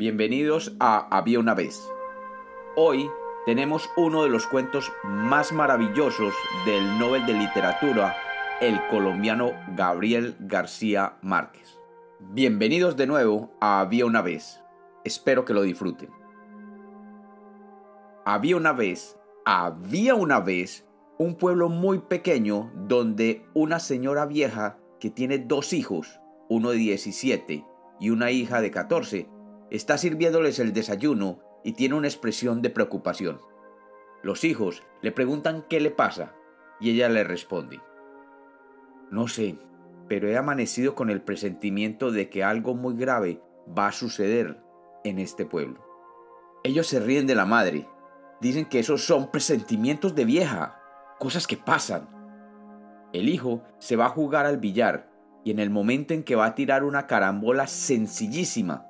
bienvenidos a Había una vez. Hoy tenemos uno de los cuentos más maravillosos del Nobel de Literatura, el colombiano Gabriel García Márquez. Bienvenidos de nuevo a Había una vez. Espero que lo disfruten. Había una vez, había una vez un pueblo muy pequeño donde una señora vieja que tiene dos hijos, uno de 17 y una hija de 14, está sirviéndoles el desayuno y tiene una expresión de preocupación. Los hijos le preguntan qué le pasa y ella le responde, no sé, pero he amanecido con el presentimiento de que algo muy grave va a suceder en este pueblo. Ellos se ríen de la madre, dicen que esos son presentimientos de vieja, cosas que pasan. El hijo se va a jugar al billar y en el momento en que va a tirar una carambola sencillísima,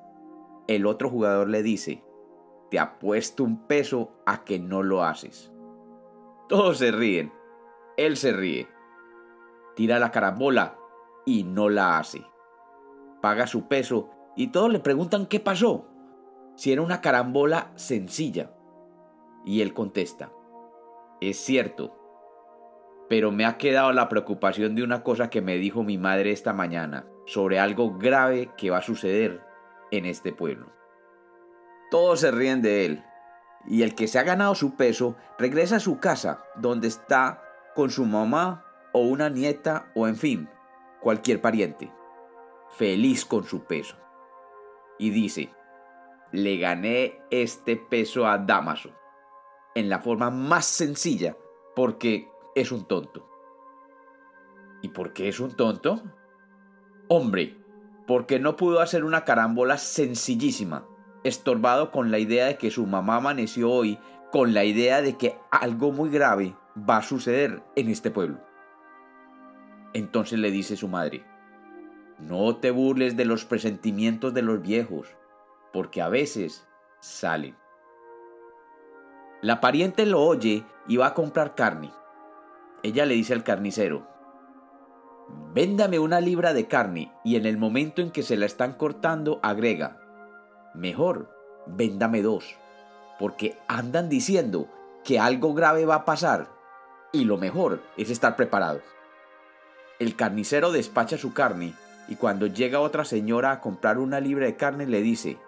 el otro jugador le dice, te apuesto un peso a que no lo haces. Todos se ríen, él se ríe, tira la carambola y no la hace. Paga su peso y todos le preguntan qué pasó, si era una carambola sencilla. Y él contesta, es cierto, pero me ha quedado la preocupación de una cosa que me dijo mi madre esta mañana sobre algo grave que va a suceder en este pueblo. Todos se ríen de él, y el que se ha ganado su peso regresa a su casa, donde está con su mamá o una nieta o en fin, cualquier pariente, feliz con su peso. Y dice, le gané este peso a Damaso, en la forma más sencilla, porque es un tonto. ¿Y por qué es un tonto? Hombre, porque no pudo hacer una carambola sencillísima, estorbado con la idea de que su mamá amaneció hoy con la idea de que algo muy grave va a suceder en este pueblo. Entonces le dice su madre, no te burles de los presentimientos de los viejos, porque a veces salen. La pariente lo oye y va a comprar carne. Ella le dice al carnicero, véndame una libra de carne y en el momento en que se la están cortando agrega, mejor, véndame dos, porque andan diciendo que algo grave va a pasar y lo mejor es estar preparado. El carnicero despacha su carne y cuando llega otra señora a comprar una libra de carne le dice,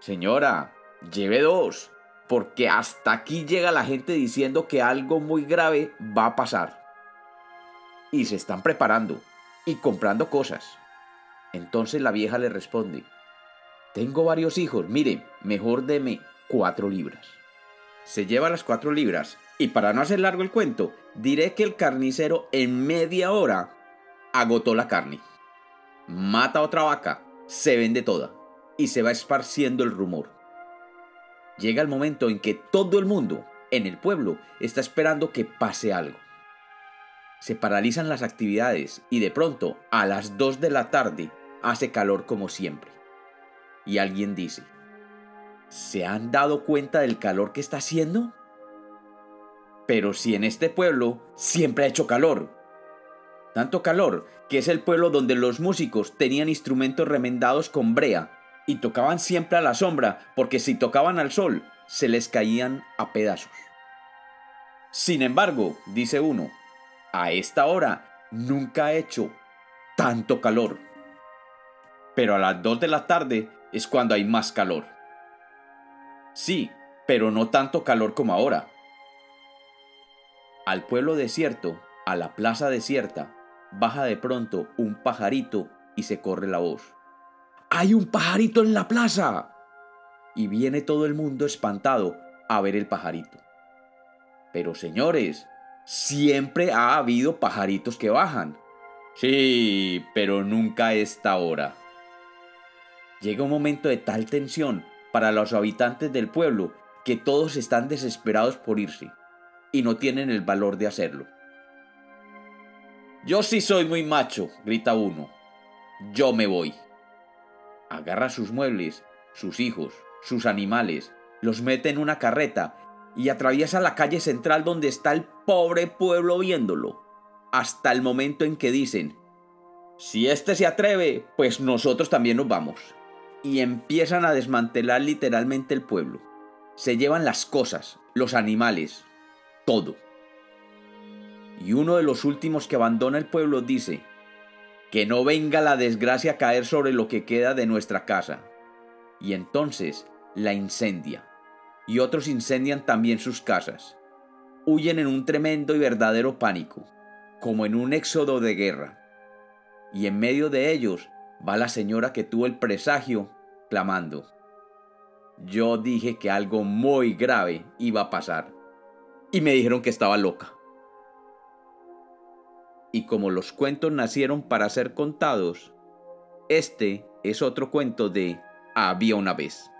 Señora, lleve dos, porque hasta aquí llega la gente diciendo que algo muy grave va a pasar. Y se están preparando y comprando cosas. Entonces la vieja le responde, tengo varios hijos, mire, mejor deme cuatro libras. Se lleva las cuatro libras y para no hacer largo el cuento, diré que el carnicero en media hora agotó la carne. Mata a otra vaca, se vende toda y se va esparciendo el rumor. Llega el momento en que todo el mundo en el pueblo está esperando que pase algo. Se paralizan las actividades y de pronto, a las 2 de la tarde, hace calor como siempre. Y alguien dice, ¿se han dado cuenta del calor que está haciendo? Pero si en este pueblo siempre ha hecho calor. Tanto calor que es el pueblo donde los músicos tenían instrumentos remendados con brea y tocaban siempre a la sombra porque si tocaban al sol se les caían a pedazos. Sin embargo, dice uno, a esta hora nunca ha hecho tanto calor. Pero a las 2 de la tarde es cuando hay más calor. Sí, pero no tanto calor como ahora. Al pueblo desierto, a la plaza desierta, baja de pronto un pajarito y se corre la voz. ¡Hay un pajarito en la plaza! Y viene todo el mundo espantado a ver el pajarito. Pero señores, siempre ha habido pajaritos que bajan. Sí, pero nunca a esta hora. Llega un momento de tal tensión para los habitantes del pueblo que todos están desesperados por irse y no tienen el valor de hacerlo. Yo sí soy muy macho, grita uno. Yo me voy agarra sus muebles, sus hijos, sus animales, los mete en una carreta y atraviesa la calle central donde está el pobre pueblo viéndolo, hasta el momento en que dicen, si éste se atreve, pues nosotros también nos vamos. y empiezan a desmantelar literalmente el pueblo. Se llevan las cosas, los animales, todo. Y uno de los últimos que abandona el pueblo dice, que no venga la desgracia a caer sobre lo que queda de nuestra casa. Y entonces la incendia. Y otros incendian también sus casas. Huyen en un tremendo y verdadero pánico, como en un éxodo de guerra. Y en medio de ellos va la señora que tuvo el presagio, clamando. Yo dije que algo muy grave iba a pasar. Y me dijeron que estaba loca y como los cuentos nacieron para ser contados, este es otro cuento de Había una vez.